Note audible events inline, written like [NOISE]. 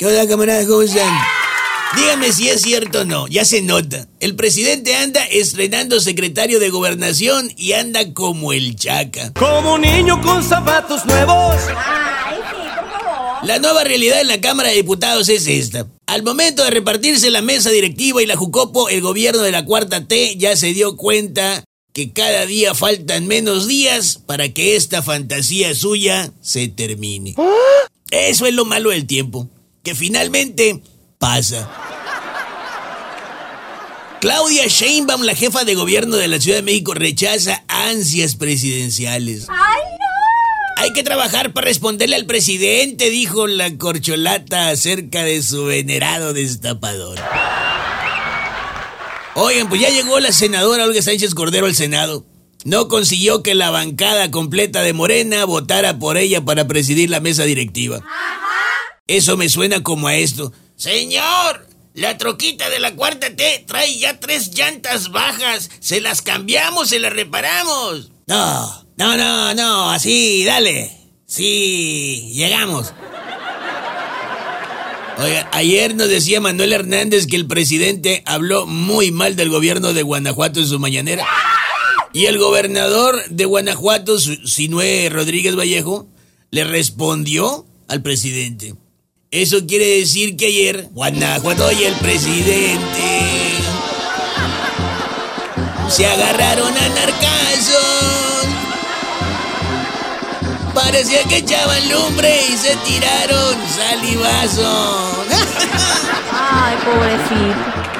¿Qué onda, camaradas? ¿Cómo están? Dígame si es cierto o no, ya se nota. El presidente anda estrenando secretario de gobernación y anda como el chaca. Como un niño con zapatos nuevos. Ay, sí. La nueva realidad en la Cámara de Diputados es esta. Al momento de repartirse la mesa directiva y la Jucopo, el gobierno de la Cuarta T ya se dio cuenta que cada día faltan menos días para que esta fantasía suya se termine. Eso es lo malo del tiempo, que finalmente pasa. Claudia Sheinbaum, la jefa de gobierno de la Ciudad de México, rechaza ansias presidenciales. Ay, no. Hay que trabajar para responderle al presidente, dijo la corcholata acerca de su venerado destapador. Oigan, pues ya llegó la senadora Olga Sánchez Cordero al Senado. No consiguió que la bancada completa de Morena votara por ella para presidir la mesa directiva. Eso me suena como a esto. Señor, la troquita de la cuarta T trae ya tres llantas bajas. Se las cambiamos, se las reparamos. No, no, no, no, así, dale. Sí, llegamos. Oiga, ayer nos decía Manuel Hernández que el presidente habló muy mal del gobierno de Guanajuato en su mañanera. Y el gobernador de Guanajuato, Sinué Rodríguez Vallejo, le respondió al presidente. Eso quiere decir que ayer Guanajuato y el presidente se agarraron a narcazos. Parecía que echaban lumbre y se tiraron salivazos. [LAUGHS] Ay, pobrecito.